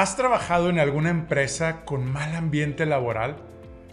¿Has trabajado en alguna empresa con mal ambiente laboral?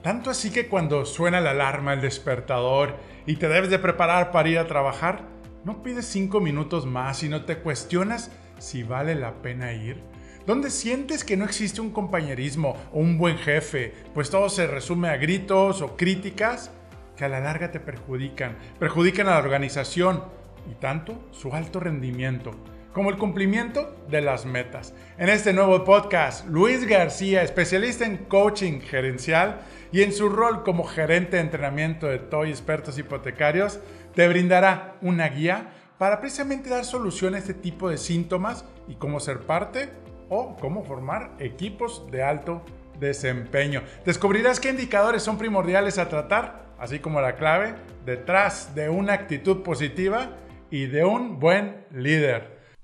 Tanto así que cuando suena la alarma, el despertador y te debes de preparar para ir a trabajar, no pides cinco minutos más y no te cuestionas si vale la pena ir. ¿Dónde sientes que no existe un compañerismo o un buen jefe, pues todo se resume a gritos o críticas que a la larga te perjudican, perjudican a la organización y tanto su alto rendimiento como el cumplimiento de las metas. En este nuevo podcast, Luis García, especialista en coaching gerencial y en su rol como gerente de entrenamiento de TOY expertos hipotecarios, te brindará una guía para precisamente dar solución a este tipo de síntomas y cómo ser parte o cómo formar equipos de alto desempeño. Descubrirás qué indicadores son primordiales a tratar, así como la clave detrás de una actitud positiva y de un buen líder.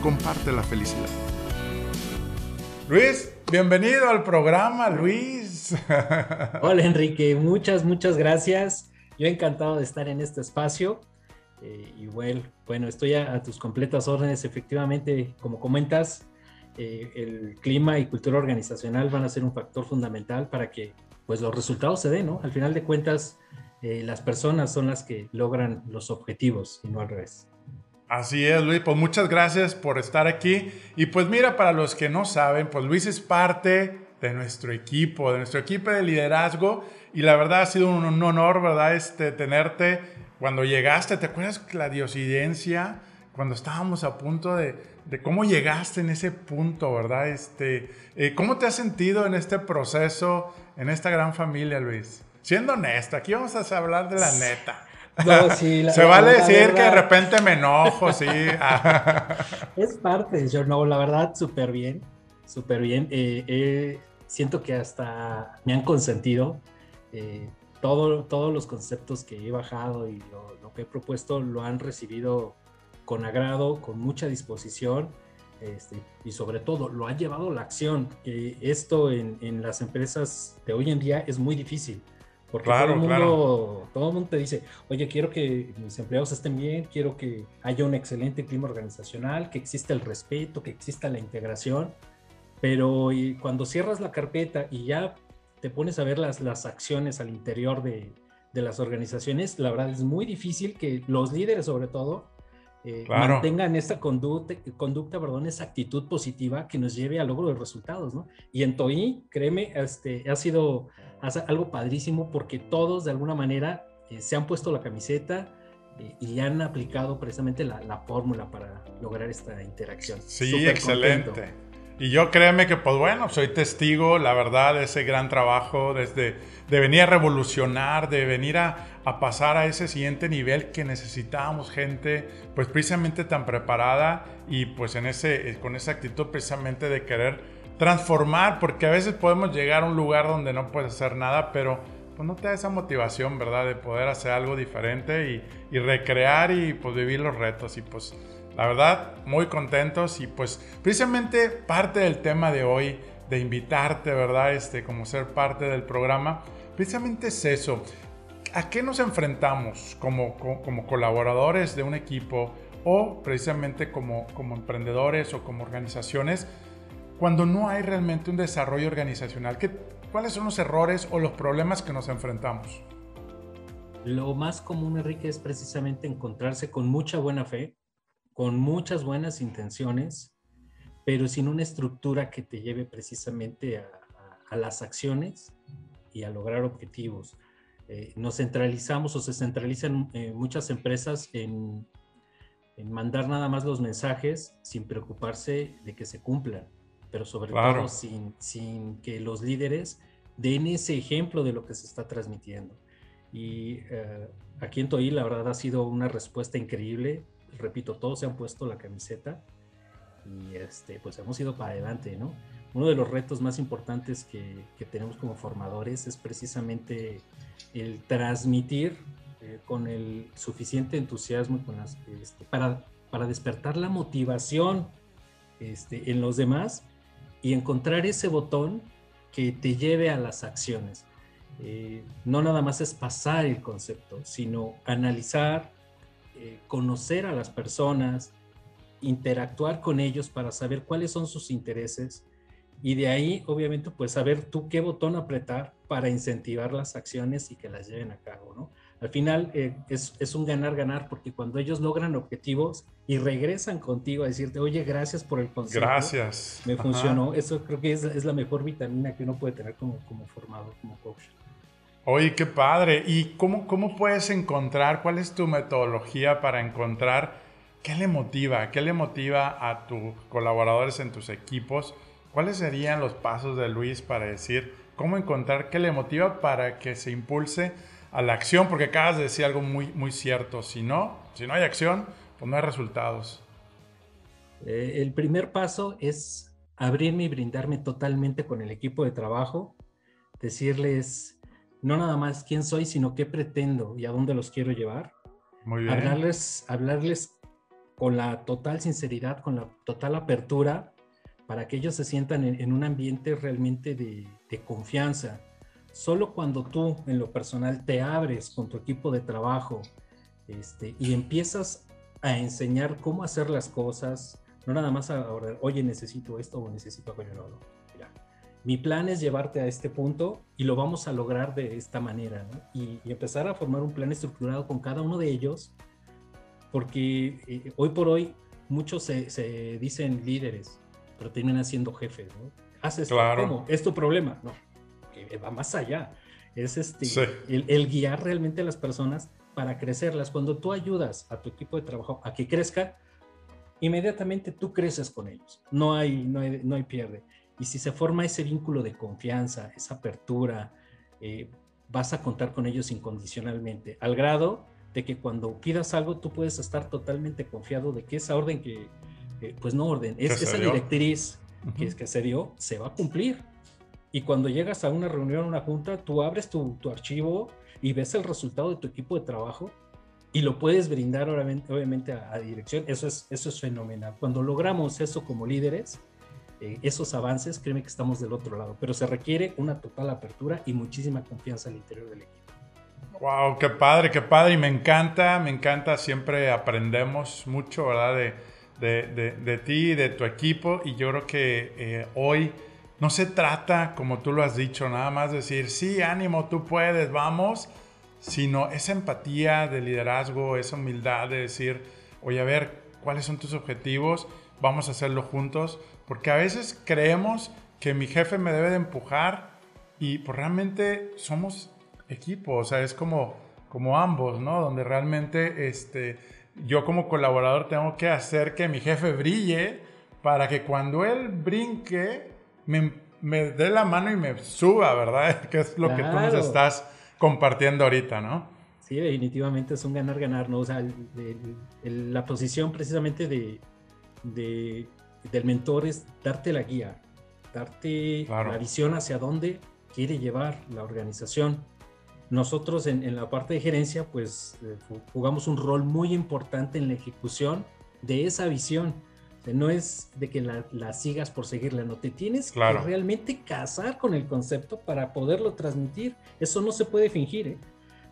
comparte la felicidad. Luis, bienvenido al programa, Luis. Hola Enrique, muchas, muchas gracias. Yo encantado de estar en este espacio. Eh, y bueno, bueno, estoy a, tus completas órdenes. Efectivamente, como comentas, eh, el clima y cultura organizacional van a ser un factor fundamental para que pues, los resultados se den, ¿no? Al final de cuentas, eh, las personas son las que logran los objetivos y no al revés. Así es, Luis. Pues muchas gracias por estar aquí. Y pues mira, para los que no saben, pues Luis es parte de nuestro equipo, de nuestro equipo de liderazgo. Y la verdad ha sido un, honor, ¿verdad? Este, tenerte cuando llegaste. ¿Te acuerdas la diosidencia? Cuando estábamos a punto de, de cómo llegaste en ese punto, ¿verdad? Este, eh, ¿Cómo te has sentido en este proceso, en esta gran familia, Luis? Siendo honesto, aquí vamos a hablar de la neta. Se vale decir que de repente me enojo, sí. es parte, yo no, la verdad, súper bien, súper bien. Eh, eh, siento que hasta me han consentido. Eh, todo, todos los conceptos que he bajado y lo, que he propuesto lo han recibido con agrado, con mucha disposición. Este, y sobre todo lo han llevado la acción. esto en, en, las empresas de hoy en día es muy difícil. Porque todo, el mundo, todo el mundo te dice, oye, quiero que mis empleados estén bien, quiero que haya un excelente clima organizacional, que exista el respeto, que exista la integración, pero cuando cierras la carpeta y ya te pones a ver las, las acciones al interior de, de las organizaciones, la verdad es muy difícil que los líderes sobre todo eh, mantengan esta conducta, conducta, perdón, esa actitud positiva que nos lleve al logro de resultados, ¿no? Y en TOI, créeme, este, ha sido algo padrísimo porque todos de alguna manera eh, se han puesto la camiseta eh, y han aplicado precisamente la, la, fórmula para lograr esta interacción. Sí, excelente. Y yo créeme que, pues bueno, soy testigo, la verdad, de ese gran trabajo desde de venir a revolucionar, de venir a, a, pasar a ese siguiente nivel que necesitábamos gente, pues precisamente tan preparada y pues en ese, con esa actitud precisamente de querer transformar, porque a veces podemos llegar a un lugar donde no puedes hacer nada, pero pues no te da esa motivación, ¿verdad? De poder hacer algo diferente y, y recrear y pues vivir los retos y pues la verdad, muy contentos y pues precisamente parte del tema de hoy, de invitarte, ¿verdad? Este, como ser parte del programa, precisamente es eso. ¿A qué nos enfrentamos como, como, colaboradores de un equipo o precisamente como, como emprendedores o como organizaciones cuando no hay realmente un desarrollo organizacional? ¿Qué, ¿Cuáles son los errores o los problemas que nos enfrentamos? Lo más común, Enrique, es precisamente encontrarse con mucha buena fe, con muchas buenas intenciones, pero sin una estructura que te lleve precisamente a, las acciones y a lograr objetivos. Eh, nos centralizamos o se centralizan eh, muchas empresas en, mandar nada más los mensajes sin preocuparse de que se cumplan, pero sobre todo sin, sin, que los líderes den ese ejemplo de lo que se está transmitiendo. Y eh, aquí en Toí la verdad ha sido una respuesta increíble repito, todos se han puesto la camiseta y este, pues hemos ido para adelante, ¿no? uno de los retos más importantes que, tenemos como formadores es precisamente el transmitir eh, con el suficiente entusiasmo este, para, para despertar la motivación este, en los demás y encontrar ese botón que te lleve a las acciones. Eh, no nada más es pasar el concepto, sino analizar, eh, conocer a las personas, interactuar con ellos para saber cuáles son sus intereses y de ahí, obviamente, pues saber tú qué botón apretar para incentivar las acciones y que las lleven a cabo, ¿no? Al final eh, es, es, un ganar-ganar porque cuando ellos logran objetivos y regresan contigo a decirte, oye, gracias por el consejo. Gracias. Me funcionó. Eso creo que es, es, la mejor vitamina que uno puede tener como, como formador, como coach. Oye, qué padre. ¿Y cómo, cómo puedes encontrar, cuál es tu metodología para encontrar qué le motiva, qué le motiva a tus colaboradores en tus equipos? ¿Cuáles serían los pasos de Luis para decir cómo encontrar qué le motiva para que se impulse a la acción, porque acabas de decir algo muy, muy cierto. Si no, si no hay acción, pues no hay resultados. Eh, el primer paso es abrirme y brindarme totalmente con el equipo de trabajo, decirles no nada más quién soy, sino qué pretendo y a dónde los quiero llevar. Muy bien. Hablarles, hablarles con la total sinceridad, con la total apertura, para que ellos se sientan en, un ambiente realmente de, de confianza, Solo cuando tú en lo personal te abres con tu equipo de trabajo este, y empiezas a enseñar cómo hacer las cosas, no nada más a oye, necesito esto o necesito aquello, no, no. Mi plan es llevarte a este punto y lo vamos a lograr de esta manera, ¿no? y, empezar a formar un plan estructurado con cada uno de ellos, porque eh, hoy por hoy muchos se, dicen líderes, pero terminan siendo jefes, ¿no? Haces claro. ¿cómo? Es tu problema, no va más allá. Es este, el, guiar realmente a las personas para crecerlas. Cuando tú ayudas a tu equipo de trabajo a que crezca, inmediatamente tú creces con ellos. No hay, no hay, no hay pierde. Y si se forma ese vínculo de confianza, esa apertura, eh, vas a contar con ellos incondicionalmente, al grado de que cuando pidas algo tú puedes estar totalmente confiado de que esa orden que, pues no orden, es, esa directriz que, que se dio, se va a cumplir. Y cuando llegas a una reunión, una junta, tú abres tu, archivo y ves el resultado de tu equipo de trabajo y lo puedes brindar obviamente, a, dirección. Eso es, eso es fenomenal. Cuando logramos eso como líderes, eh, esos avances, créeme que estamos del otro lado, pero se requiere una total apertura y muchísima confianza al interior del equipo. Wow, qué padre, qué padre. Y me encanta, me encanta, siempre aprendemos mucho, ¿verdad? De, de, de, de ti, de tu equipo. Y yo creo que eh, hoy no se trata, como tú lo has dicho, nada más decir, sí, ánimo, tú puedes, vamos, sino esa empatía de liderazgo, esa humildad de decir, oye, a ver, ¿cuáles son tus objetivos? Vamos a hacerlo juntos, porque a veces creemos que mi jefe me debe de empujar y pues realmente somos equipo, o sea, es como, como ambos, ¿no? Donde realmente este, yo como colaborador tengo que hacer que mi jefe brille para que cuando él brinque, me, dé la mano y me suba, ¿verdad? Que es lo que tú nos estás compartiendo ahorita, ¿no? Sí, definitivamente es un ganar-ganar, ¿no? O sea, la posición precisamente de, del mentor es darte la guía, darte la visión hacia dónde quiere llevar la organización. Nosotros en, en la parte de gerencia, pues eh, jugamos un rol muy importante en la ejecución de esa visión no es de que la, sigas por seguirla, no, te tienes que realmente casar con el concepto para poderlo transmitir. Eso no se puede fingir. ¿eh?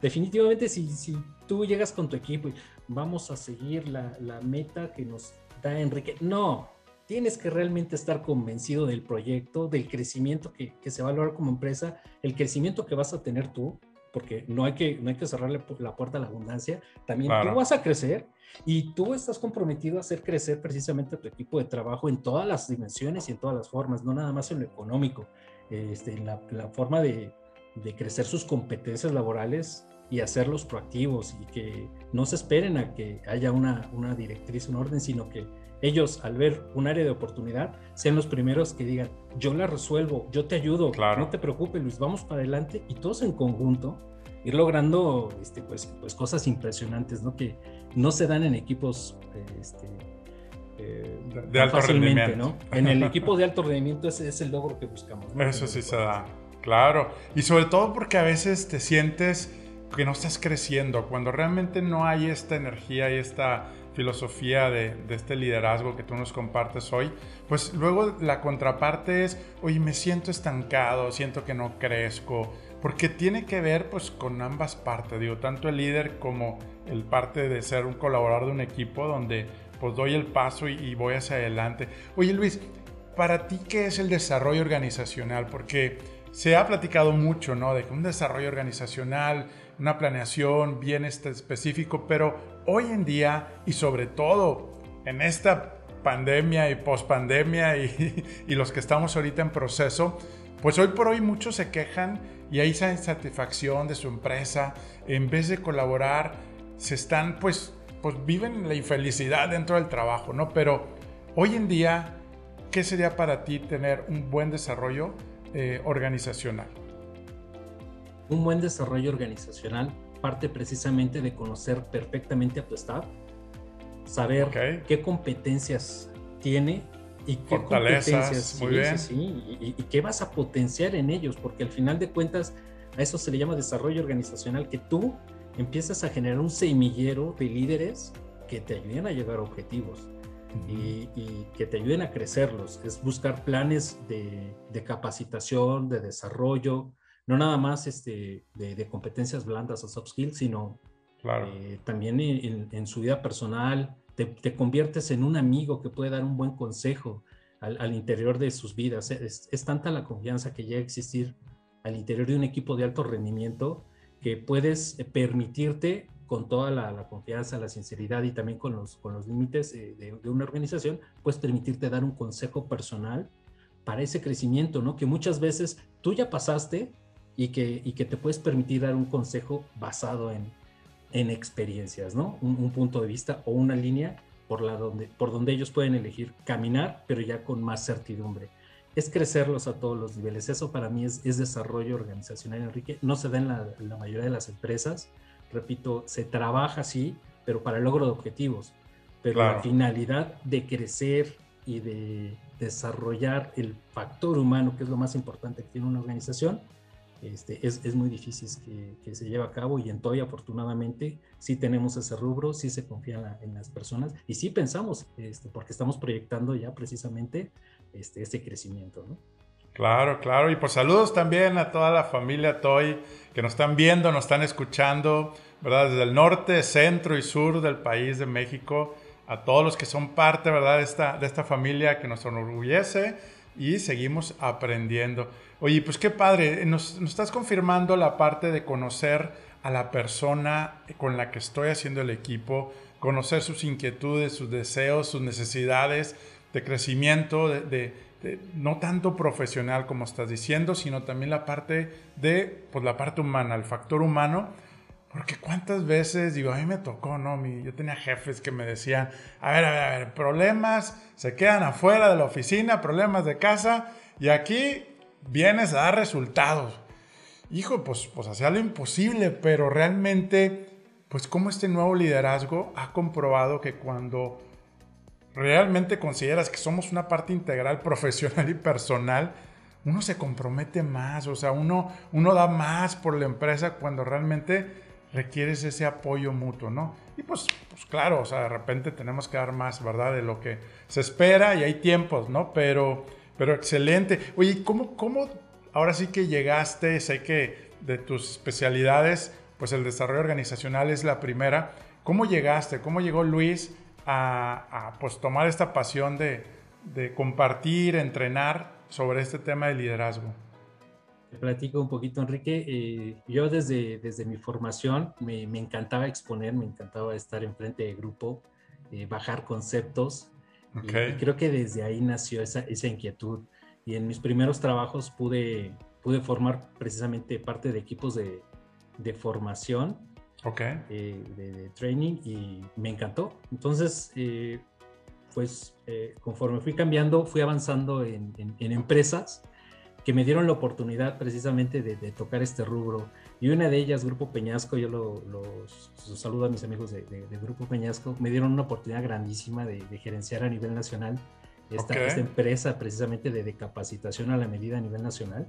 Definitivamente si, si tú llegas con tu equipo y vamos a seguir la, meta que nos Enrique, no, tienes que realmente estar convencido del proyecto, del crecimiento que, se va a lograr como empresa, el crecimiento que vas a tener tú, porque no hay que, no hay que cerrarle la puerta a la abundancia, también tú vas a crecer y tú estás comprometido a hacer crecer precisamente a tu equipo de trabajo en todas las dimensiones y en todas las formas, no nada más en lo económico, este, en la, forma de, de, crecer sus competencias laborales y hacerlos proactivos y que no se esperen a que haya una, una directriz, un orden, sino que ellos al ver un área de oportunidad sean los primeros que digan, yo la resuelvo, yo te ayudo, no te preocupes Luis, vamos para adelante y todos en conjunto ir logrando este, pues, pues cosas impresionantes, ¿no? Que no se dan en equipos este, eh, de, alto rendimiento. ¿no? En el equipo de alto rendimiento ese es el logro que buscamos. Eso sí se da, claro. Y sobre todo porque a veces te sientes que no estás creciendo, cuando realmente no hay esta energía y esta filosofía de, este liderazgo que tú nos compartes hoy, pues luego la contraparte es, oye, me siento estancado, siento que no crezco, porque tiene que ver pues con ambas partes, digo, tanto el líder como el parte de ser un colaborador de un equipo donde pues doy el paso y, voy hacia adelante. Oye Luis, para ti, ¿qué es el desarrollo organizacional? Porque se ha platicado mucho, ¿no? De que un desarrollo organizacional, una planeación bien este, específico, pero hoy en día y sobre todo en esta pandemia y pospandemia y, y los que estamos ahorita en proceso, pues hoy por hoy muchos se quejan y hay esa insatisfacción de su empresa. En vez de colaborar, se están pues pues viven la infelicidad dentro del trabajo, ¿no? Pero hoy en día, ¿qué sería para ti tener un buen desarrollo eh, organizacional? Un buen desarrollo organizacional parte precisamente de conocer perfectamente a tu staff, saber qué competencias tiene y qué competencias muy bien. y, y, qué vas a potenciar en ellos, porque al final de cuentas a eso se le llama desarrollo organizacional, que tú empiezas a generar un semillero de líderes que te ayuden a llegar a objetivos y, que te ayuden a crecerlos. Es buscar planes de, capacitación, de desarrollo, no nada más este, de, competencias blandas o soft skills, sino eh, también en, su vida personal. Te, conviertes en un amigo que puede dar un buen consejo al, interior de sus vidas. Es, es tanta la confianza que llega a existir al interior de un equipo de alto rendimiento que puedes eh, permitirte con toda la, confianza, la sinceridad y también con los, con los límites eh, de, una organización, puedes permitirte dar un consejo personal para ese crecimiento, ¿no? Que muchas veces tú ya pasaste y que, y que te puedes permitir dar un consejo basado en, en experiencias, ¿no? Un, punto de vista o una línea por, la donde, por donde ellos pueden elegir caminar, pero ya con más certidumbre es crecerlos a todos los niveles. Eso para mí es, desarrollo organizacional, Enrique. No se da en la, mayoría de las empresas. Repito, se trabaja así, pero para el logro de objetivos. Pero la finalidad de crecer y de desarrollar el factor humano, que es lo más importante que tiene una organización, este, es, muy difícil que, se lleve a cabo y en Toy afortunadamente sí tenemos ese rubro, sí se confía en, las personas y sí pensamos, este, porque estamos proyectando ya precisamente este, este crecimiento. Claro, claro. Y pues saludos también a toda la familia Toy que nos están viendo, nos están escuchando, ¿verdad? Desde el norte, centro y sur del país de México, a todos los que son parte, ¿verdad? De esta, de esta familia que nos enorgullece y seguimos aprendiendo. Oye, pues qué padre, nos, estás confirmando la parte de conocer a la persona con la que estoy haciendo el equipo, conocer sus inquietudes, sus deseos, sus necesidades, de crecimiento, de, no tanto profesional como estás diciendo, sino también la parte de, pues la parte humana, el factor humano. Porque cuántas veces, digo, a mí me tocó, ¿no? Mi, yo tenía jefes que me decían, a ver, a ver, a ver, problemas se quedan afuera de la oficina, problemas de casa, y aquí vienes a dar resultados. Hijo, pues, pues hacía lo imposible, pero realmente, pues como este nuevo liderazgo ha comprobado que cuando realmente consideras que somos una parte integral profesional y personal, uno se compromete más, o sea, uno, uno da más por la empresa cuando realmente requieres ese apoyo mutuo, ¿no? Y pues, pues claro, o sea, de repente tenemos que dar más, ¿verdad? De lo que se espera y hay tiempos, ¿no? Pero, pero excelente. Oye, ¿cómo, ¿cómo ahora sí que llegaste? Sé que de tus especialidades, pues el desarrollo organizacional es la primera. ¿Cómo llegaste? ¿Cómo llegó Luis a, pues, tomar esta pasión de, compartir, entrenar sobre este tema de liderazgo? Te platico un poquito, Enrique. Eh, yo desde, desde mi formación me, encantaba exponer, me encantaba estar enfrente de grupo, eh, bajar conceptos. Y, creo que desde ahí nació esa, esa, inquietud. Y en mis primeros trabajos pude, pude formar precisamente parte de equipos de, de formación okay. Eh, de, training y me encantó. Entonces, eh, pues eh, conforme fui cambiando, fui avanzando en, en, empresas que me dieron la oportunidad precisamente de, tocar este rubro. Y una de ellas, Grupo Peñasco, yo los, saludo a mis amigos de, Grupo Peñasco, me dieron una oportunidad grandísima de, gerenciar a nivel nacional esta, esta empresa precisamente de, capacitación a la medida a nivel nacional.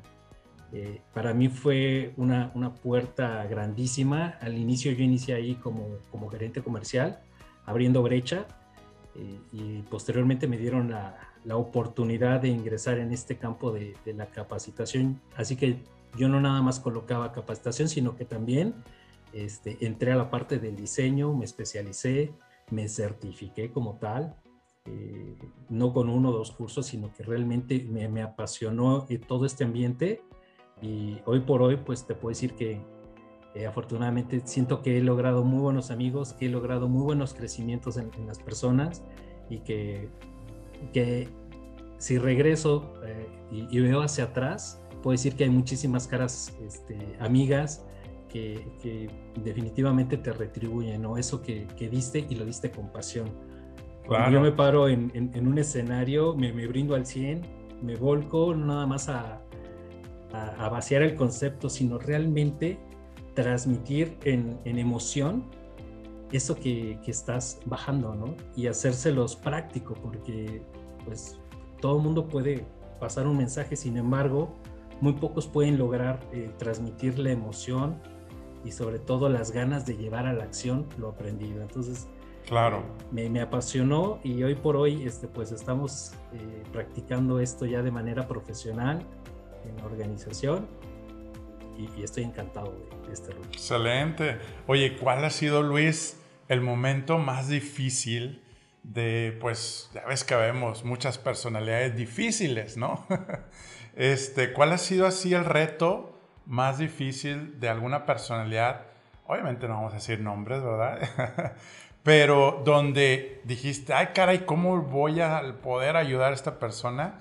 Eh, para mí fue una, una, puerta grandísima. Al inicio yo inicié ahí como, como gerente comercial, abriendo brecha, eh, y posteriormente me dieron la, la oportunidad de ingresar en este campo de, la capacitación. Así que yo no nada más colocaba capacitación, sino que también este, entré a la parte del diseño, me especialicé, me certifiqué como tal, eh, no con uno o dos cursos, sino que realmente me, apasionó todo este ambiente y hoy por hoy pues te puedo decir que eh, afortunadamente siento que he logrado muy buenos amigos, que he logrado muy buenos crecimientos en, en las personas y que que si regreso eh, y, veo hacia atrás, puedo decir que hay muchísimas caras este, amigas que, definitivamente te retribuyen, ¿no? Eso que, diste y lo diste con pasión. Cuando yo me paro en, un escenario, me, brindo al 100, me volco no nada más a, vaciar el concepto, sino realmente transmitir en, emoción eso que, que, estás bajando, ¿no? Y hacérselos práctico, porque pues todo el mundo puede pasar un mensaje, sin embargo, muy pocos pueden lograr eh, transmitir la emoción y sobre todo las ganas de llevar a la acción lo aprendido. Entonces, claro. Me, me apasionó y hoy por hoy este, pues estamos eh, practicando esto ya de manera profesional en la organización y, estoy encantado de este rol. Excelente. Oye, ¿cuál ha sido, Luis, el momento más difícil? de, pues, ya ves que vemos muchas personalidades difíciles, ¿no? este, ¿Cuál ha sido así el reto más difícil de alguna personalidad? Obviamente no vamos a decir nombres, ¿verdad? Pero donde dijiste, ay caray, ¿cómo voy a poder ayudar a esta persona?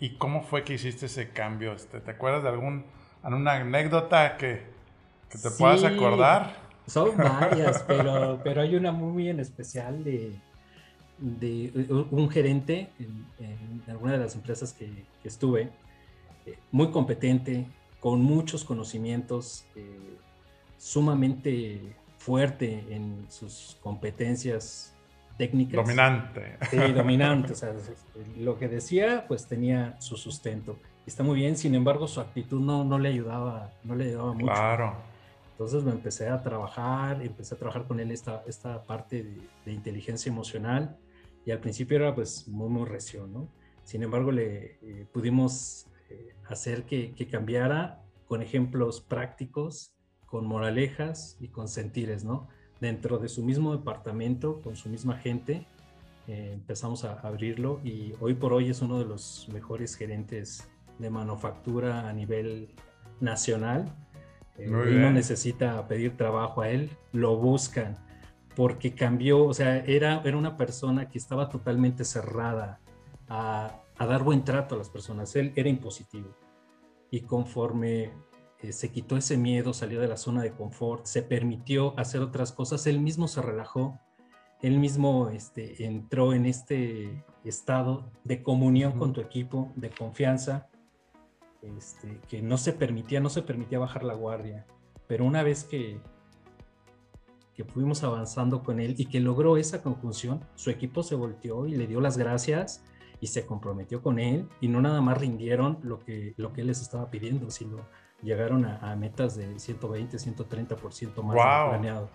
¿Y cómo fue que hiciste ese cambio? Este, ¿Te acuerdas de algún, alguna anécdota que, que te puedas acordar? Son varias, pero, pero hay una muy en especial de, de un gerente en, alguna de las empresas que, estuve, eh, muy competente, con muchos conocimientos, eh, sumamente fuerte en sus competencias técnicas. Dominante. Sí, dominante. o sea, lo que decía, pues tenía su sustento. Está muy bien, sin embargo, su actitud no, no le ayudaba, no le ayudaba mucho. Claro. Entonces me empecé a trabajar, empecé a trabajar con él esta, esta parte de, de inteligencia emocional y al principio era pues muy, muy recio, ¿no? Sin embargo, le eh, pudimos eh, hacer que, que, cambiara con ejemplos prácticos, con moralejas y con sentires, ¿no? Dentro de su mismo departamento, con su misma gente, eh, empezamos a abrirlo y hoy por hoy es uno de los mejores gerentes de manufactura a nivel nacional. no necesita pedir trabajo a él, lo buscan porque cambió, o sea, era, era una persona que estaba totalmente cerrada a, dar buen trato a las personas. Él era impositivo. Y conforme eh, se quitó ese miedo, salió de la zona de confort, se permitió hacer otras cosas, él mismo se relajó, él mismo este, entró en este estado de comunión con tu equipo, de confianza, este, que no se permitía, no se permitía bajar la guardia. Pero una vez que, que fuimos avanzando con él y que logró esa conjunción, su equipo se volteó y le dio las gracias y se comprometió con él y no nada más rindieron lo que, lo que él les estaba pidiendo, sino llegaron a, metas de 120, 130% más wow. planeado.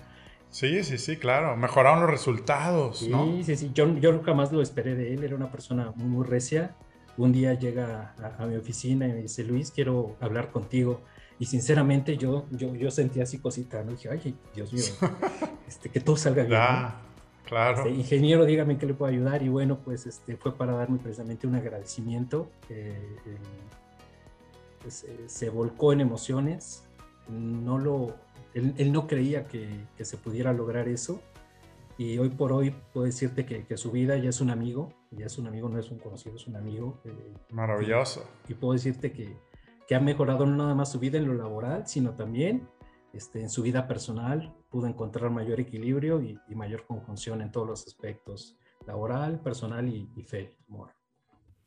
Sí, sí, sí, claro. Mejoraron los resultados. Sí, ¿no? sí, sí. Yo, yo jamás lo esperé de él. Era una persona muy, muy recia. Un día llega a, a mi oficina y me dice, Luis, quiero hablar contigo. Y sinceramente yo, yo, yo sentía así cosita, ¿no? dije, ay, Dios mío, este, que todo salga bien. Claro. Este, ingeniero, dígame qué le puedo ayudar. Y bueno, pues este, fue para darme precisamente un agradecimiento. Eh, pues, eh, se volcó en emociones. No lo, él, no creía que, que, se pudiera lograr eso. Y hoy por hoy puedo decirte que, que, su vida ya es un amigo, ya es un amigo, no es un conocido, es un amigo. Eh, Maravilloso. y, puedo decirte que, que ha mejorado no nada más su vida en lo laboral, sino también este, en su vida personal, pudo encontrar mayor equilibrio y, mayor conjunción en todos los aspectos, laboral, personal y, y fe, amor.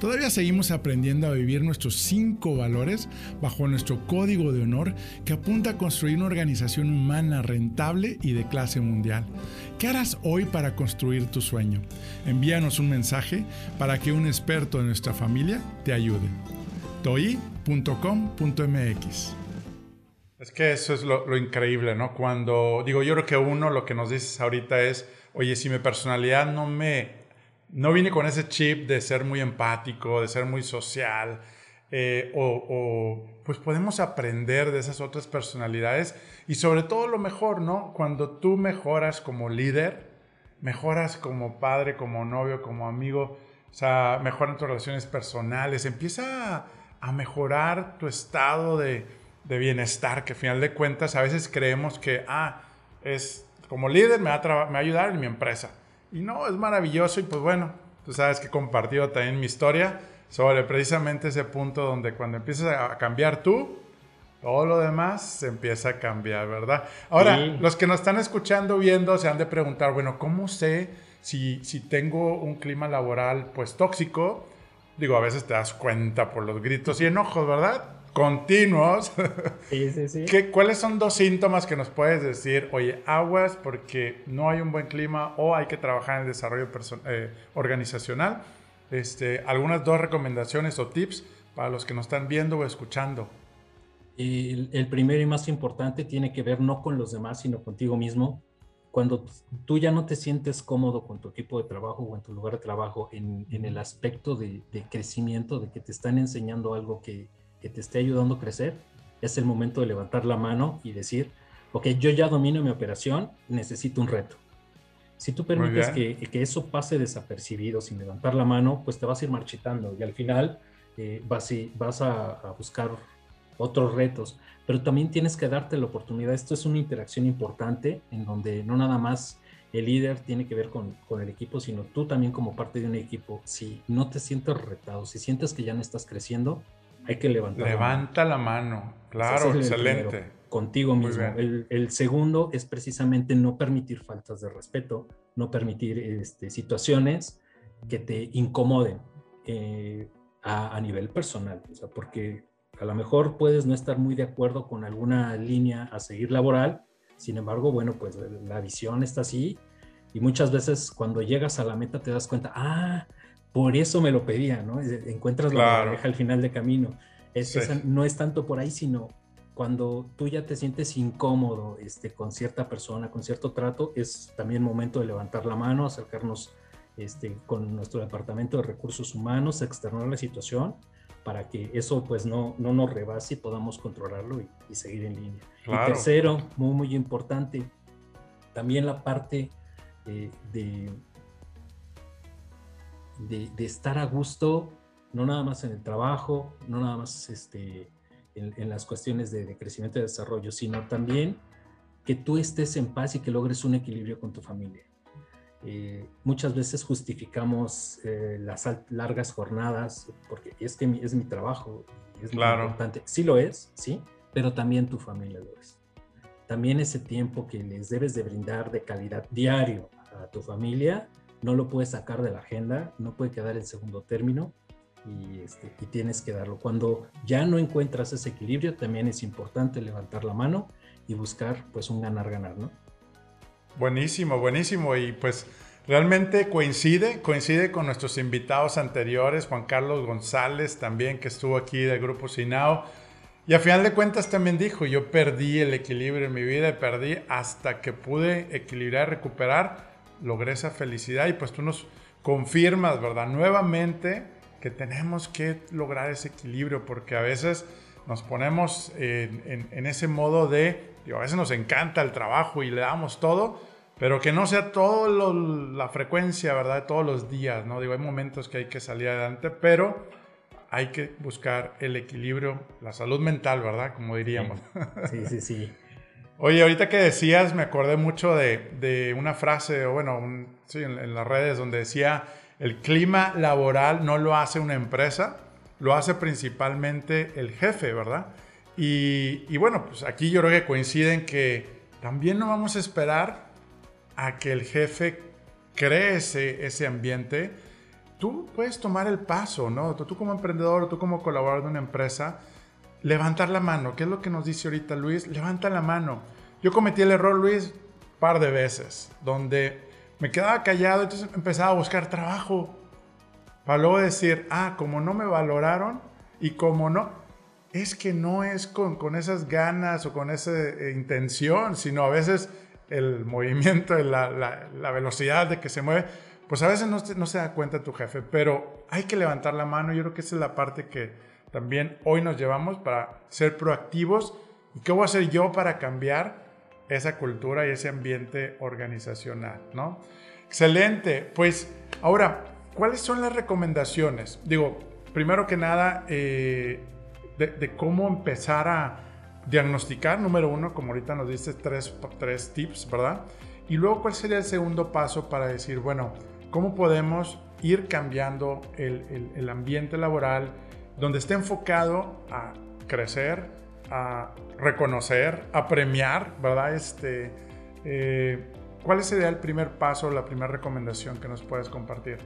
Todavía seguimos aprendiendo a vivir nuestros cinco valores bajo nuestro código de honor que apunta a construir una organización humana rentable y de clase mundial. ¿Qué harás hoy para construir tu sueño? Envíanos un mensaje para que un experto de nuestra familia te ayude. toi.com.mx Es que eso es lo, increíble, ¿no? Cuando digo, yo creo que uno lo que nos dices ahorita es, oye, si mi personalidad no me no vine con ese chip de ser muy empático, de ser muy social, eh, o, pues podemos aprender de esas otras personalidades y sobre todo lo mejor, ¿no? Cuando tú mejoras como líder, mejoras como padre, como novio, como amigo, o sea, mejoran tus relaciones personales, empieza a, mejorar tu estado de, bienestar, que al final de cuentas a veces creemos que, ah, es como líder me va me va a ayudar en mi empresa y no, es maravilloso y pues bueno, tú sabes que he compartido también mi historia sobre precisamente ese punto donde cuando empiezas a cambiar tú, todo lo demás se empieza a cambiar, ¿verdad? Ahora, los que nos están escuchando, viendo, se han de preguntar, bueno, ¿cómo sé si, si tengo un clima laboral pues tóxico? Digo, a veces te das cuenta por los gritos y enojos, ¿verdad? Continuos. Sí, sí, sí. ¿Qué, ¿Cuáles son dos síntomas que nos puedes decir? Oye, aguas porque no hay un buen clima o hay que trabajar en el desarrollo eh, organizacional. Este, algunas dos recomendaciones o tips para los que nos están viendo o escuchando. El, el primero y más importante tiene que ver no con los demás, sino contigo mismo. Cuando tú ya no te sientes cómodo con tu equipo de trabajo o en tu lugar de trabajo, en, en el aspecto de, de, crecimiento, de que te están enseñando algo que, que te esté ayudando a crecer, es el momento de levantar la mano y decir, ok, yo ya domino mi operación, necesito un reto. Si tú permites que, que, eso pase desapercibido sin levantar la mano, pues te vas a ir marchitando y al final eh, vas, vas a, a, buscar otros retos. Pero también tienes que darte la oportunidad. Esto es una interacción importante en donde no nada más el líder tiene que ver con, con el equipo, sino tú también como parte de un equipo. Si no te sientes retado, si sientes que ya no estás creciendo, hay que levantar. Levanta la mano, claro, excelente. contigo mismo. El, segundo es precisamente no permitir faltas de respeto, no permitir este, situaciones que te incomoden eh, a, nivel personal, o sea, porque a lo mejor puedes no estar muy de acuerdo con alguna línea a seguir laboral, sin embargo, bueno, pues la visión está así y muchas veces cuando llegas a la meta te das cuenta, ah, por eso me lo pedía, ¿no? Encuentras la pareja al final de camino. no es tanto por ahí, sino cuando tú ya te sientes incómodo este, con cierta persona, con cierto trato, es también momento de levantar la mano, acercarnos este, con nuestro departamento de recursos humanos, externar la situación para que eso pues no, no nos rebase y podamos controlarlo y, seguir en línea. Y tercero, muy muy importante, también la parte eh, de de, estar a gusto, no nada más en el trabajo, no nada más este, en, las cuestiones de, crecimiento y desarrollo, sino también que tú estés en paz y que logres un equilibrio con tu familia. Eh, muchas veces justificamos eh, las largas jornadas porque es que es mi trabajo, es muy importante. Sí lo es, sí, pero también tu familia lo es. También ese tiempo que les debes de brindar de calidad diario a tu familia no lo puedes sacar de la agenda, no puede quedar en segundo término y, este, y tienes que darlo. Cuando ya no encuentras ese equilibrio, también es importante levantar la mano y buscar pues un ganar-ganar, ¿no? Buenísimo, buenísimo y pues realmente coincide, coincide con nuestros invitados anteriores, Juan Carlos González también que estuvo aquí del Grupo Sinao. Y a final de cuentas también dijo, yo perdí el equilibrio en mi vida, perdí hasta que pude equilibrar, recuperar logré esa felicidad y pues tú nos confirmas, ¿verdad? Nuevamente que tenemos que lograr ese equilibrio porque a veces nos ponemos en, ese modo de, digo, a veces nos encanta el trabajo y le damos todo, pero que no sea toda la frecuencia, ¿verdad? Todos los días, ¿no? Digo, hay momentos que hay que salir adelante, pero hay que buscar el equilibrio, la salud mental, ¿verdad? Como diríamos. Sí, sí, sí. Oye, ahorita que decías, me acordé mucho de, una frase, o bueno, sí, en, las redes, donde decía, el clima laboral no lo hace una empresa, lo hace principalmente el jefe, ¿verdad? Y, y bueno, pues aquí yo creo que coinciden que también no vamos a esperar a que el jefe cree ese, ambiente, tú puedes tomar el paso, ¿no? Tú, como emprendedor, tú como colaborador de una empresa, levantar la mano. ¿Qué es lo que nos dice ahorita Luis? Levanta la mano. Yo cometí el error, Luis, par de veces, donde me quedaba callado, entonces empezaba a buscar trabajo. Para luego decir, ah, como no me valoraron y como no, es que no es con, con esas ganas o con esa eh, intención, sino a veces el movimiento, la, la, velocidad de que se mueve, pues a veces no, no, se da cuenta tu jefe, pero hay que levantar la mano. Yo creo que esa es la parte que también hoy nos llevamos para ser proactivos. ¿Y qué voy a hacer yo para cambiar esa cultura y ese ambiente organizacional? ¿no? Excelente. Pues ahora, ¿cuáles son las recomendaciones? Digo, primero que nada, eh, de cómo empezar a diagnosticar, número uno, como ahorita nos dices, tres, tres tips, ¿verdad? Y luego, ¿cuál sería el segundo paso para decir, bueno, cómo podemos ir cambiando el, el, ambiente laboral donde esté enfocado a crecer, a reconocer, a premiar, ¿verdad? Este, eh, ¿Cuál sería el primer paso, la primera recomendación que nos puedes compartir?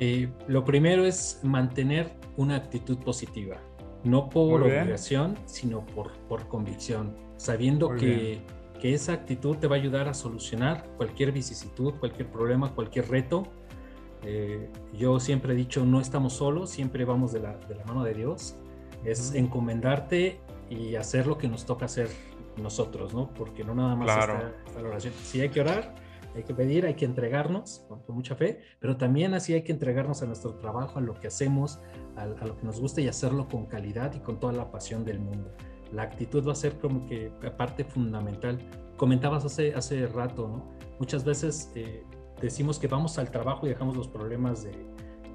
Eh, lo primero es mantener una actitud positiva no por obligación, sino por, por convicción, sabiendo que, que, esa actitud te va a ayudar a solucionar cualquier vicisitud, cualquier problema, cualquier reto. Eh, yo siempre he dicho, no estamos solos, siempre vamos de la, de la mano de Dios. Es encomendarte y hacer lo que nos toca hacer nosotros, ¿no? Porque no nada más está, la oración. Si hay que orar, hay que pedir, hay que entregarnos con, mucha fe, pero también así hay que entregarnos a nuestro trabajo, a lo que hacemos, a, lo que nos gusta y hacerlo con calidad y con toda la pasión del mundo. La actitud va a ser como que parte fundamental. Comentabas hace, hace rato, ¿no? Muchas veces eh, decimos que vamos al trabajo y dejamos los problemas de,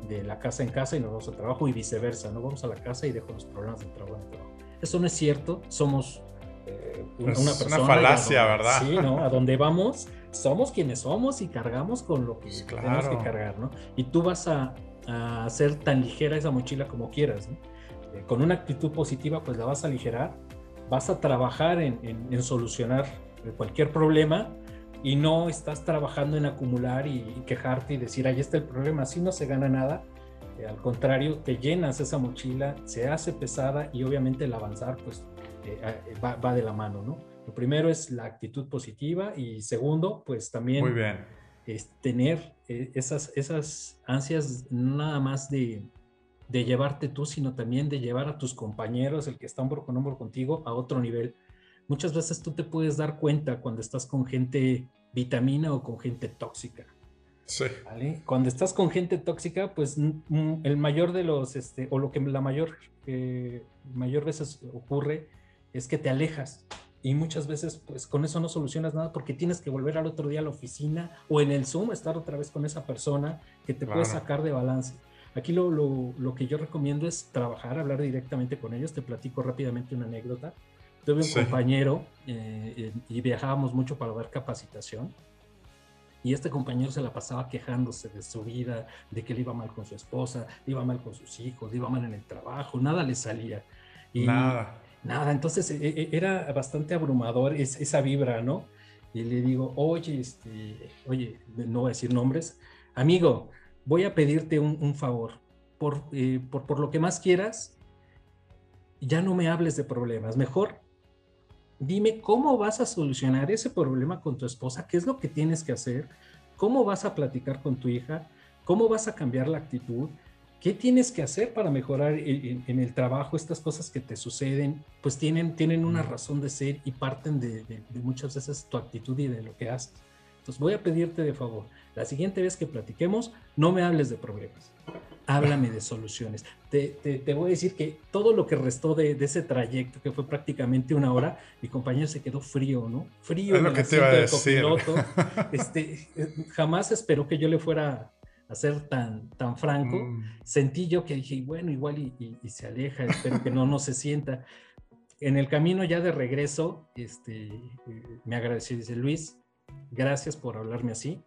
de, la casa en casa y nos vamos al trabajo y viceversa, ¿no? Vamos a la casa y dejo los problemas del trabajo en el trabajo. Eso no es cierto, somos eh, una, persona. Una falacia, ¿verdad? Sí, ¿no? A donde vamos somos quienes somos y cargamos con lo que tenemos que cargar, ¿no? Y tú vas a, hacer tan ligera esa mochila como quieras, ¿no? Eh, con una actitud positiva, pues la vas a aligerar, vas a trabajar en, solucionar cualquier problema y no estás trabajando en acumular y, quejarte y decir, ahí está el problema, así no se gana nada. Eh, al contrario, te llenas esa mochila, se hace pesada y obviamente el avanzar, pues eh, va, va de la mano, ¿no? Lo primero es la actitud positiva y segundo, pues también Es tener eh, esas, esas ansias nada más de, de, llevarte tú, sino también de llevar a tus compañeros, el que está hombro con hombro contigo, a otro nivel. Muchas veces tú te puedes dar cuenta cuando estás con gente vitamina o con gente tóxica. Sí. Cuando estás con gente tóxica, pues el mayor de los, este, o lo que la mayor, eh, mayor veces ocurre es que te alejas y muchas veces pues con eso no solucionas nada porque tienes que volver al otro día a la oficina o en el Zoom estar otra vez con esa persona que te puede sacar de balance. Aquí lo, lo, lo, que yo recomiendo es trabajar, hablar directamente con ellos. Te platico rápidamente una anécdota. Tuve un compañero eh, y viajábamos mucho para ver capacitación. Y este compañero se la pasaba quejándose de su vida, de que le iba mal con su esposa, le iba mal con sus hijos, le iba mal en el trabajo, nada le salía. Y, nada nada, entonces e, e, era bastante abrumador esa vibra, ¿no? Y le digo, oye, este, oye, no voy a decir nombres, amigo, voy a pedirte un, favor, eh, por, por, lo que más quieras, ya no me hables de problemas, mejor dime cómo vas a solucionar ese problema con tu esposa, qué es lo que tienes que hacer, cómo vas a platicar con tu hija, cómo vas a cambiar la actitud, ¿Qué tienes que hacer para mejorar en, el trabajo? Estas cosas que te suceden, pues tienen, tienen una razón de ser y parten de, muchas veces tu actitud y de lo que haces. Entonces voy a pedirte de favor, la siguiente vez que platiquemos, no me hables de problemas. háblame de soluciones. Te, voy a decir que todo lo que restó de, ese trayecto, que fue prácticamente una hora, mi compañero se quedó frío, ¿no? Frío en el asiento del copiloto. Este, jamás esperó que yo le fuera a ser tan, tan franco. Mm. Sentí yo que dije, bueno, igual y, se aleja, espero que no, no se sienta. En el camino ya de regreso, este, me agradeció, dice Luis, gracias por hablarme así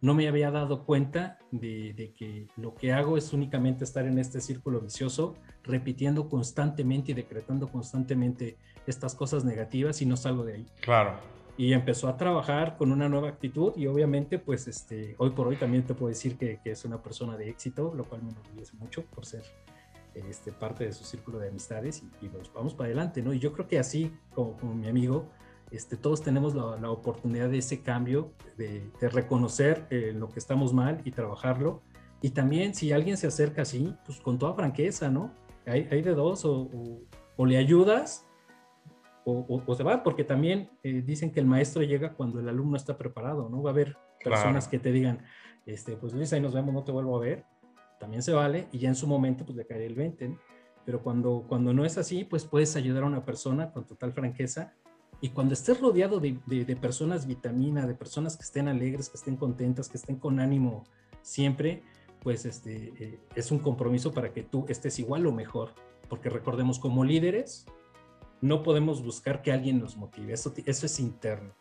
no me había dado cuenta de, que lo que hago es únicamente estar en este círculo vicioso, repitiendo constantemente y decretando constantemente estas cosas negativas y no salgo de ahí. Claro. Y empezó a trabajar con una nueva actitud y obviamente pues este, hoy por hoy también te puedo decir que, es una persona de éxito, lo cual me enorgullece mucho por ser este, parte de su círculo de amistades y, y vamos para adelante, ¿no? Y yo creo que así como, como mi amigo, este, todos tenemos la, oportunidad de ese cambio, de, reconocer eh, lo que estamos mal y trabajarlo. Y también si alguien se acerca así, pues con toda franqueza, ¿no? Hay, hay de dos, o, le ayudas o, se va, porque también eh, dicen que el maestro llega cuando el alumno está preparado, ¿no? Va a haber personas que te digan, este, pues Luis, ahí nos vemos, no te vuelvo a ver. También se vale y ya en su momento pues le cae el 20, Pero cuando, cuando no es así, pues puedes ayudar a una persona con total franqueza y cuando estés rodeado de, de, personas vitamina, de personas que estén alegres, que estén contentas, que estén con ánimo siempre, pues este, eh, es un compromiso para que tú estés igual o mejor. Porque recordemos, como líderes, no podemos buscar que alguien nos motive. Eso, eso es interno.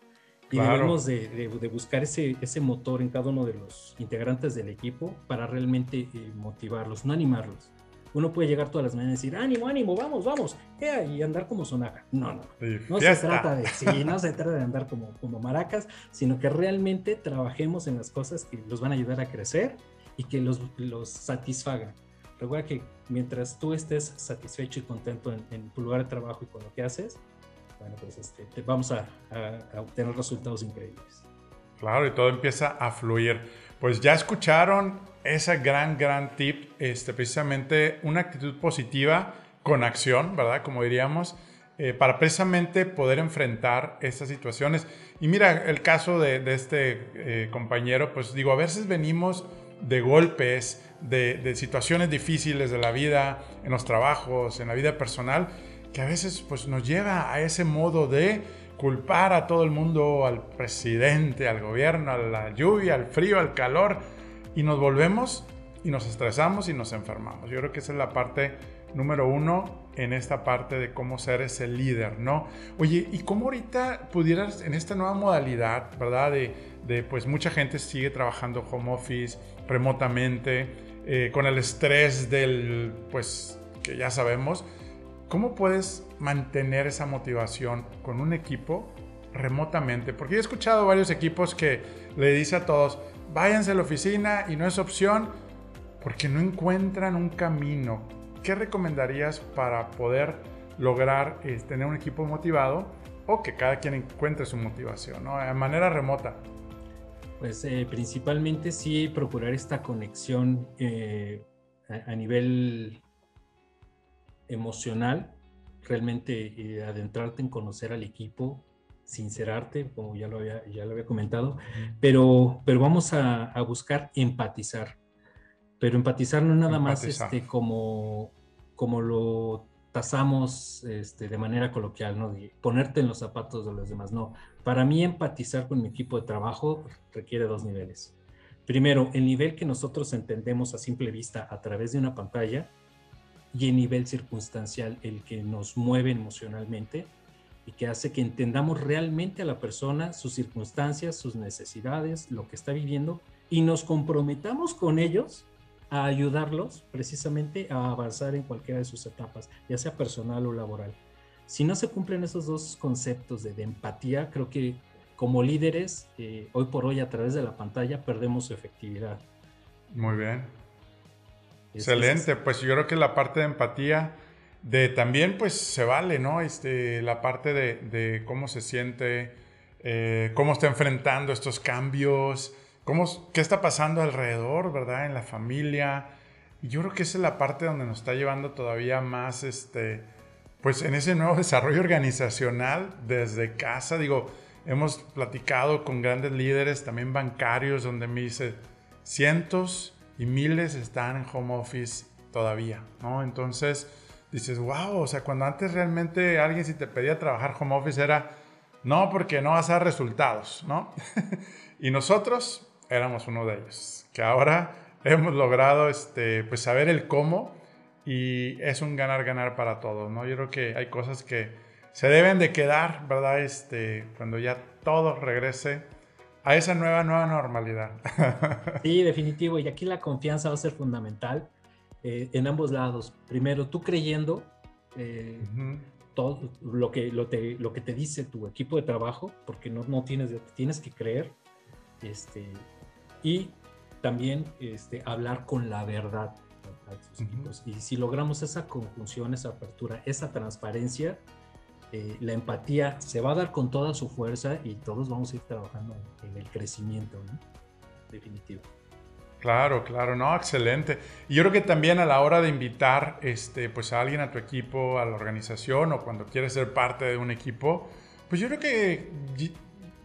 Y debemos de, de, buscar ese, ese motor en cada uno de los integrantes del equipo para realmente eh, motivarlos, no animarlos uno puede llegar todas las mañanas y decir, ánimo, ánimo, vamos, vamos, y andar como sonaja. No, no, no se trata de, sí, no se trata de andar como, como maracas, sino que realmente trabajemos en las cosas que los van a ayudar a crecer y que los, los satisfagan. Recuerda que mientras tú estés satisfecho y contento en, tu lugar de trabajo y con lo que haces, bueno, pues este, te vamos a, a obtener resultados increíbles. Claro, y todo empieza a fluir. Pues ya escucharon ese gran, gran tip, este, precisamente una actitud positiva con acción, ¿verdad? Como diríamos, eh, para precisamente poder enfrentar estas situaciones. Y mira, el caso de, este eh, compañero, pues digo, a veces venimos de golpes, de, de, situaciones difíciles de la vida, en los trabajos, en la vida personal, que a veces pues nos lleva a ese modo de culpar a todo el mundo, al presidente, al gobierno, a la lluvia, al frío, al calor, y nos volvemos y nos estresamos y nos enfermamos. Yo creo que esa es la parte número uno en esta parte de cómo ser ese líder, ¿no? Oye, ¿y cómo ahorita pudieras en esta nueva modalidad, ¿verdad? De, pues mucha gente sigue trabajando home office, remotamente, eh, con el estrés del, pues, que ya sabemos, ¿Cómo puedes mantener esa motivación con un equipo remotamente? Porque he escuchado varios equipos que le dice a todos, váyanse a la oficina y no es opción porque no encuentran un camino. ¿Qué recomendarías para poder lograr eh, tener un equipo motivado o que cada quien encuentre su motivación ¿no? de manera remota? Pues eh, principalmente sí procurar esta conexión eh, a, nivel emocional, realmente eh, adentrarte en conocer al equipo, sincerarte, como ya lo había, ya lo había comentado, pero, pero vamos a, buscar empatizar. Pero empatizar no nada más este, como, como lo tasamos este, de manera coloquial, ¿no? De ponerte en los zapatos de los demás. No, para mí empatizar con mi equipo de trabajo requiere dos niveles. Primero, el nivel que nosotros entendemos a simple vista a través de una pantalla y el nivel circunstancial el que nos mueve emocionalmente y que hace que entendamos realmente a la persona, sus circunstancias, sus necesidades, lo que está viviendo y nos comprometamos con ellos a ayudarlos precisamente a avanzar en cualquiera de sus etapas, ya sea personal o laboral. Si no se cumplen esos dos conceptos de, empatía, creo que como líderes, eh, hoy por hoy a través de la pantalla, perdemos efectividad. Muy bien. Excelente, pues yo creo que la parte de empatía, de también pues se vale, ¿no? Este, la parte de, cómo se siente, eh, cómo está enfrentando estos cambios, cómo, qué está pasando alrededor, ¿verdad? En la familia. Y yo creo que esa es la parte donde nos está llevando todavía más, este, pues en ese nuevo desarrollo organizacional desde casa. Digo, hemos platicado con grandes líderes, también bancarios, donde me dice cientos y miles están en home office todavía, ¿no? Entonces dices, wow, o sea, cuando antes realmente alguien si te pedía trabajar home office era, no, porque no vas a dar resultados, ¿no? y nosotros éramos uno de ellos, que ahora hemos logrado este, pues saber el cómo y es un ganar-ganar para todos, ¿no? Yo creo que hay cosas que se deben de quedar, ¿verdad? Este, cuando ya todo regrese a esa nueva, nueva normalidad. Sí, definitivo. Y aquí la confianza va a ser fundamental eh, en ambos lados. Primero, tú creyendo eh, todo lo que, lo, te, lo que te dice tu equipo de trabajo, porque no, no tienes, tienes que creer. Este, y también este, hablar con la verdad Y si logramos esa conjunción, esa apertura, esa transparencia, eh, la empatía se va a dar con toda su fuerza y todos vamos a ir trabajando en, el crecimiento. Definitivo. Claro, claro, no, excelente. Y yo creo que también a la hora de invitar este, pues a alguien a tu equipo, a la organización o cuando quieres ser parte de un equipo, pues yo creo que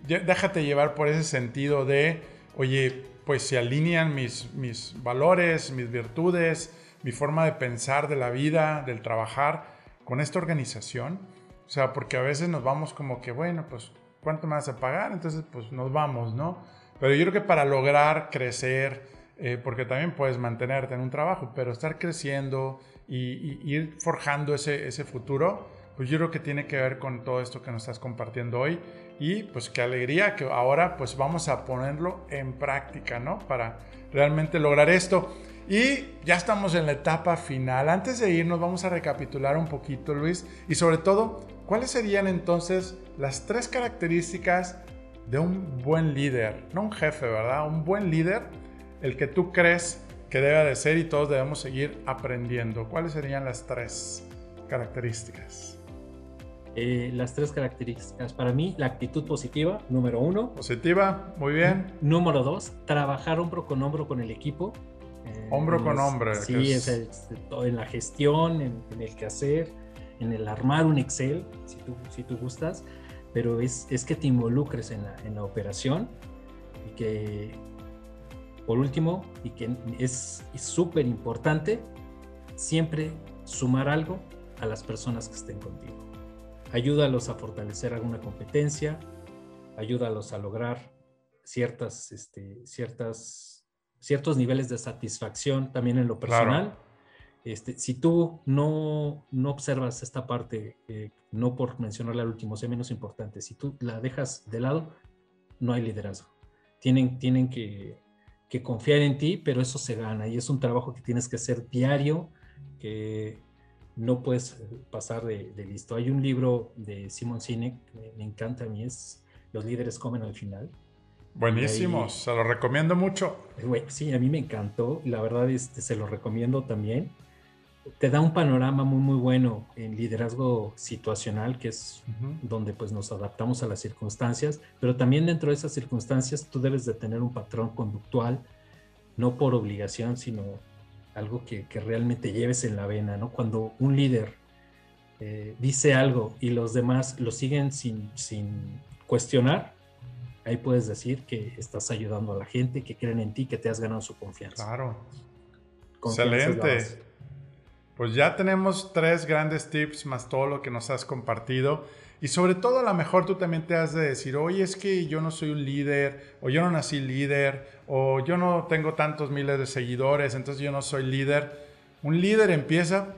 déjate llevar por ese sentido de, oye, pues se alinean mis, mis valores, mis virtudes, mi forma de pensar de la vida, del trabajar con esta organización. O sea, porque a veces nos vamos como que, bueno, pues, ¿cuánto me vas a pagar? Entonces, pues nos vamos, ¿no? Pero yo creo que para lograr crecer, eh, porque también puedes mantenerte en un trabajo, pero estar creciendo y, ir forjando ese, ese futuro, pues yo creo que tiene que ver con todo esto que nos estás compartiendo hoy y pues qué alegría que ahora pues vamos a ponerlo en práctica, ¿no? Para realmente lograr esto. Y ya estamos en la etapa final. Antes de irnos vamos a recapitular un poquito, Luis, y sobre todo, ¿cuáles serían entonces las tres características de un buen líder? No un jefe, ¿verdad? Un buen líder, el que tú crees que debe de ser y todos debemos seguir aprendiendo. ¿Cuáles serían las tres características? Eh, las tres características. Para mí, la actitud positiva, número uno. Positiva, muy bien. Número dos, trabajar hombro con hombro con el equipo. Eh, hombro con hombro. Sí, es... en la gestión, en, el quehacer, en el armar un Excel, si tú, si tú gustas, pero es, es que te involucres en la, en la operación y que, por último, y que es súper importante, siempre sumar algo a las personas que estén contigo ayúdalos a fortalecer alguna competencia, ayúdalos a lograr ciertas, este, ciertas, ciertos niveles de satisfacción también en lo personal. Este, si tú no, no observas esta parte, eh, no por mencionarla al último, sea menos importante, si tú la dejas de lado, no hay liderazgo. Tienen, tienen que, que confiar en ti, pero eso se gana y es un trabajo que tienes que hacer diario, que no puedes pasar de, listo. Hay un libro de Simon Sinek me encanta a mí, es Los líderes comen al final. Buenísimo, se lo recomiendo mucho. sí, a mí me encantó, la verdad este, se lo recomiendo también. Te da un panorama muy muy bueno en liderazgo situacional, que es donde pues nos adaptamos a las circunstancias, pero también dentro de esas circunstancias tú debes de tener un patrón conductual, no por obligación, sino algo que, realmente lleves en la vena, ¿no? Cuando un líder eh, dice algo y los demás lo siguen sin, sin cuestionar, ahí puedes decir que estás ayudando a la gente, que creen en ti, que te has ganado su confianza. Claro. Excelente. Pues ya tenemos tres grandes tips más todo lo que nos has compartido. Y sobre todo a lo mejor tú también te has de decir, oye, es que yo no soy un líder, o yo no nací líder, o yo no tengo tantos miles de seguidores, entonces yo no soy líder. Un líder empieza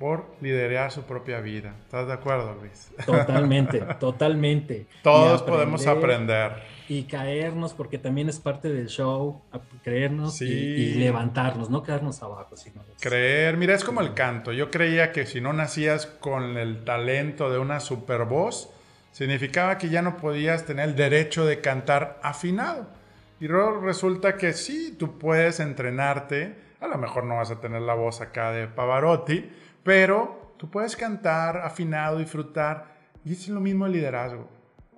por liderar su propia vida. ¿Estás de acuerdo, Luis? Totalmente, totalmente. Todos podemos aprender. Y caernos, porque también es parte del show, creernos y, levantarnos, no quedarnos abajo. Sino Creer, mira, es como el canto. Yo creía que si no nacías con el talento de una super voz, significaba que ya no podías tener el derecho de cantar afinado. Y luego resulta que sí, tú puedes entrenarte, a lo mejor no vas a tener la voz acá de Pavarotti, pero tú puedes cantar afinado, disfrutar, y es lo mismo el liderazgo.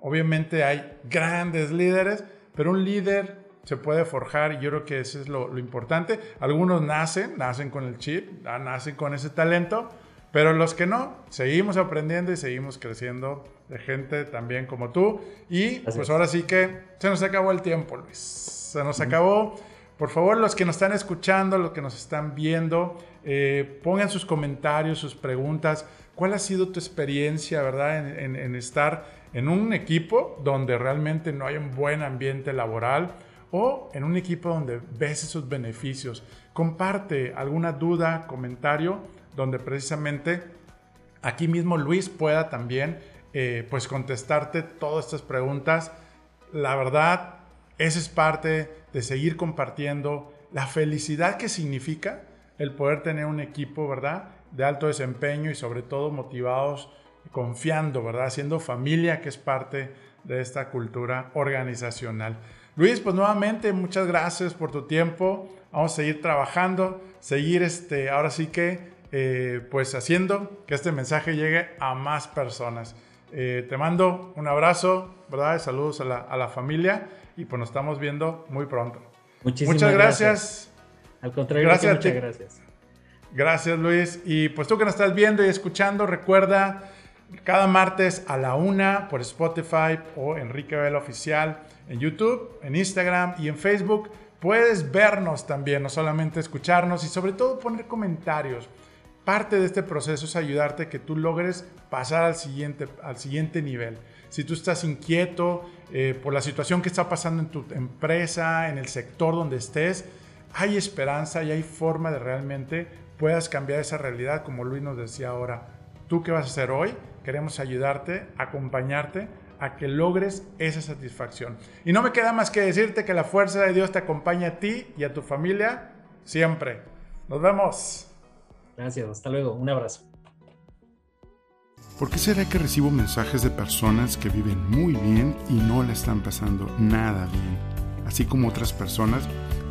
Obviamente hay grandes líderes, pero un líder se puede forjar y yo creo que eso es lo, importante. Algunos nacen, nacen con el chip, ah, nacen con ese talento, pero los que no, seguimos aprendiendo y seguimos creciendo de gente también como tú. Y pues ahora sí que se nos acabó el tiempo, Luis. Se nos acabó. Por favor, los que nos están escuchando, los que nos están viendo, eh, pongan sus comentarios, sus preguntas. ¿Cuál ha sido tu experiencia, verdad, en, estar en un equipo donde realmente no hay un buen ambiente laboral o en un equipo donde ves esos beneficios? Comparte alguna duda, comentario, donde precisamente aquí mismo Luis pueda también eh, pues contestarte todas estas preguntas. La verdad, esa es parte de seguir compartiendo la felicidad que significa el poder tener un equipo, ¿verdad? De alto desempeño y sobre todo motivados, confiando, ¿verdad? Haciendo familia, que es parte de esta cultura organizacional. Luis, pues nuevamente muchas gracias por tu tiempo. Vamos a seguir trabajando, seguir este, ahora sí que, eh, pues haciendo que este mensaje llegue a más personas. Eh, te mando un abrazo, ¿verdad? Saludos a la, a la, familia y pues nos estamos viendo muy pronto. Muchísimas muchas gracias. Al contrario, gracias muchas gracias. Gracias Luis. Y pues tú que nos estás viendo y escuchando, recuerda cada martes a la una por Spotify o Enrique Vela Oficial en YouTube, en Instagram y en Facebook. Puedes vernos también, no solamente escucharnos y sobre todo poner comentarios. Parte de este proceso es ayudarte a que tú logres pasar al siguiente, al siguiente nivel. Si tú estás inquieto eh, por la situación que está pasando en tu empresa, en el sector donde estés, hay esperanza y hay forma de realmente puedas cambiar esa realidad, como Luis nos decía ahora. ¿Tú qué vas a hacer hoy? Queremos ayudarte, acompañarte a que logres esa satisfacción. Y no me queda más que decirte que la fuerza de Dios te acompaña a ti y a tu familia siempre. Nos vemos. Gracias, hasta luego, un abrazo. ¿Por qué será que recibo mensajes de personas que viven muy bien y no le están pasando nada bien? Así como otras personas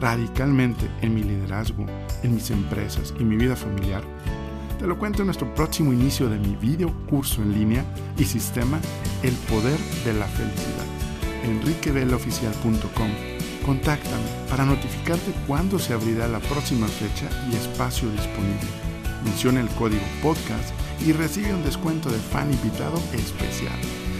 radicalmente en mi liderazgo, en mis empresas y mi vida familiar? Te lo cuento en nuestro próximo inicio de mi video curso en línea y sistema El Poder de la Felicidad. enriqueveloficial.com Contáctame para notificarte cuándo se abrirá la próxima fecha y espacio disponible menciona el código podcast y recibe un descuento de fan invitado especial.